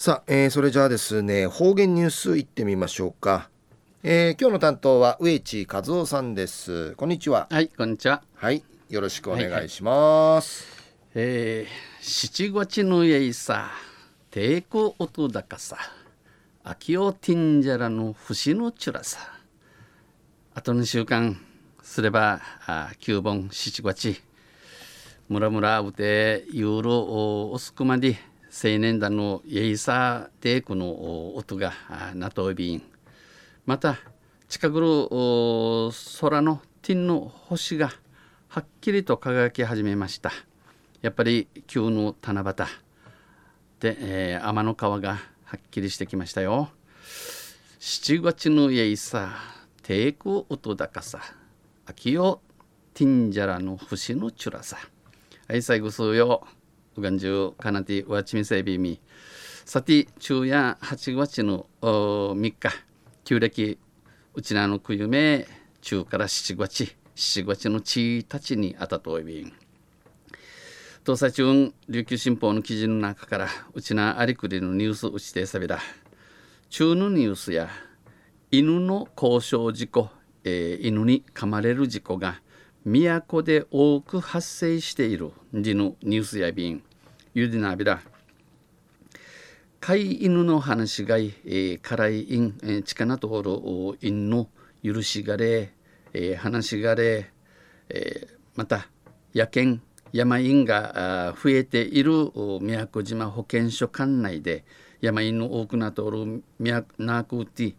さあ、えー、それじゃあですね方言ニュースいってみましょうか、えー、今日の担当は植地和夫さんです。こんにちは。はいこんにちは。はいよろしくお願いします、はいはい、えー、七月のえいさ抵抗音高さ秋をティンジャラの節のチュラさ。あと2週間すればあ9本七月ムラムラうてユーロおすくまで青年団のイエイサーテークの音がナトビンまた近くの空のティンの星がはっきりと輝き始めました。やっぱり急の七夕で、えー、天の川がはっきりしてきましたよ。七月のイエイサーテーク音高さ。秋よティンジャラの節のチュラさ。はい最後数ようがんじゅうかなてわちみせびみさて昼夜8月の3日旧暦うちなのくゆめ中から7月7月の1日にあたといびん東西中琉球新報の記事の中からうちなありくりのニュースうちてさびだ中のニュースや犬の交渉事故、えー、犬に噛まれる事故が都で多く発生している時のニュースや便ゆでなびら飼い犬の話がい、えー、辛い犬、えー、近なところ犬の許しがれ、えー、話がれ、えー、また野犬山犬が増えている宮古島保健所管内で山犬の多くなとおる宮なくて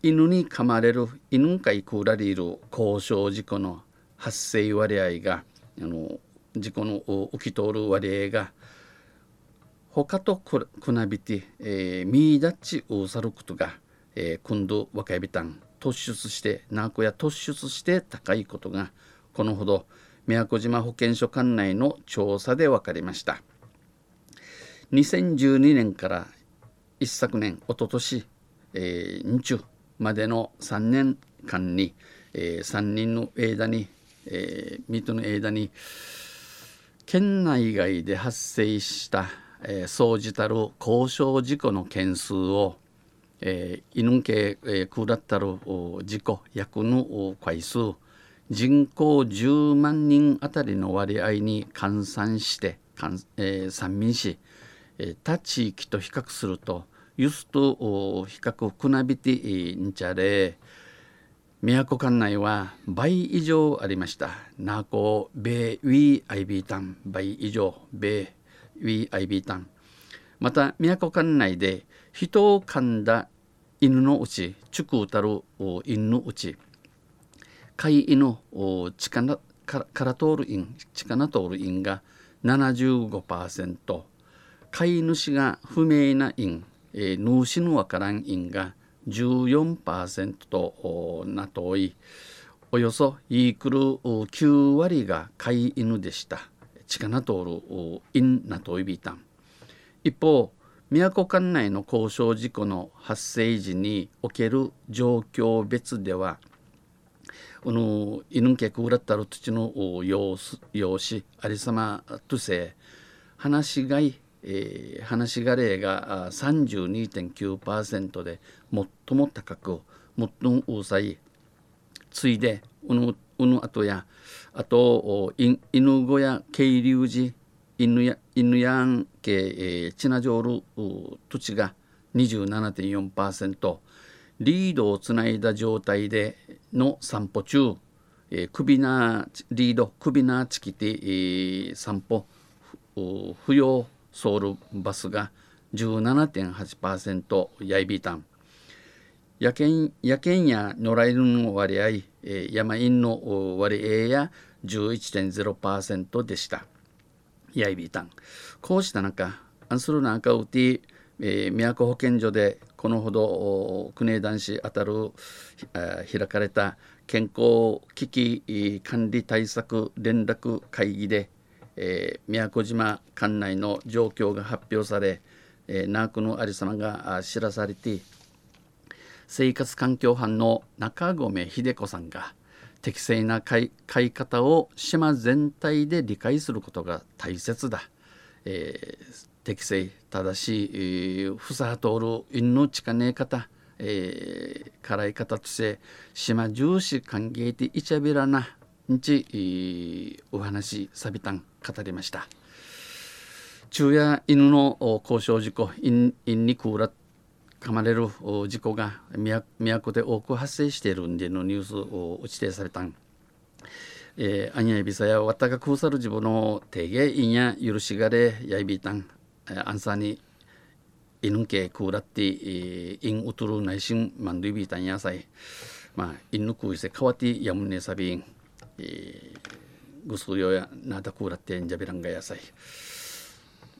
犬に噛まれる犬かいくられる交渉事故の発生割合があの事故の起き通る割合が他とくなびて、えー、ミーダッチウサルクトが、えー、今度若いびたん突出してナーコや突出して高いことがこのほど宮古島保健所管内の調査で分かりました。2012年から一昨年おととし、えー、日中までの3年間に、えー、3人の間にえー、水戸の間に県内外で発生した、えー、総じたる交渉事故の件数を、えー、犬系、えー、下ったる事故役の回数人口10万人あたりの割合に換算してえー、三民市、えー、他地域と比較するとユスと比較くなびてんちゃれ、宮古管内は倍以上ありました。ナーコ米ウィーアイビータン倍以上米ウィーアイビータンまた宮古管内で人を噛んだ犬のうちチュクうたる犬のうち飼い犬力から通る犬力通る犬が75%飼い主が不明な犬、えー、主のわからん犬が14%となとおいおよそイークル9割が飼い犬でした近な通るインナトイビタン一方宮古管内の交渉事故の発生時における状況別ではこの犬けくらったる土の様子様子ありさまとせ話しがいえー、話が例が32.9%で最も高く最も多さいついでうぬうぬあとやあと犬小屋渓流寺犬や犬やんけ、えー、チナジョール土地が27.4%リードをつないだ状態での散歩中、えー、首なリード首なチキテ、えー、散歩。不要ソウルバスが17.8%ヤイビータン。野犬野犬や野良犬の割合、えー、山犬の割合や11.0%でした。ヤイビータンこうした中アンスルナーカウティ、えー、都保健所でこのほど国枝男子当たるあ開かれた健康危機管理対策連絡会議でえー、宮古島管内の状況が発表され、えー、ナークのありさまが知らされて生活環境班の中込秀子さんが適正な飼い飼い方を島全体で理解することが大切だ、えー、適正正しいふさはとおる因の近ねえ方えー、辛い方として島重視歓迎でいちゃびらなんちお話さびたん語りました。昼夜犬の交渉事故因因にくうら噛まれる事故が都で多く発生しているんでのニュースを指定されたん。えー、アニヤビサやわたがくうさる自分の提言いんや許しがれやいびたん、えー、アンサーにいぬんけくうらって、え、いんうとる内心まんどいびたんやさい。まあいんぬくうせかわてやむねさびん、えー、ぐすうよやなたくうらってんじゃびらんがやさい。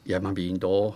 やまびんと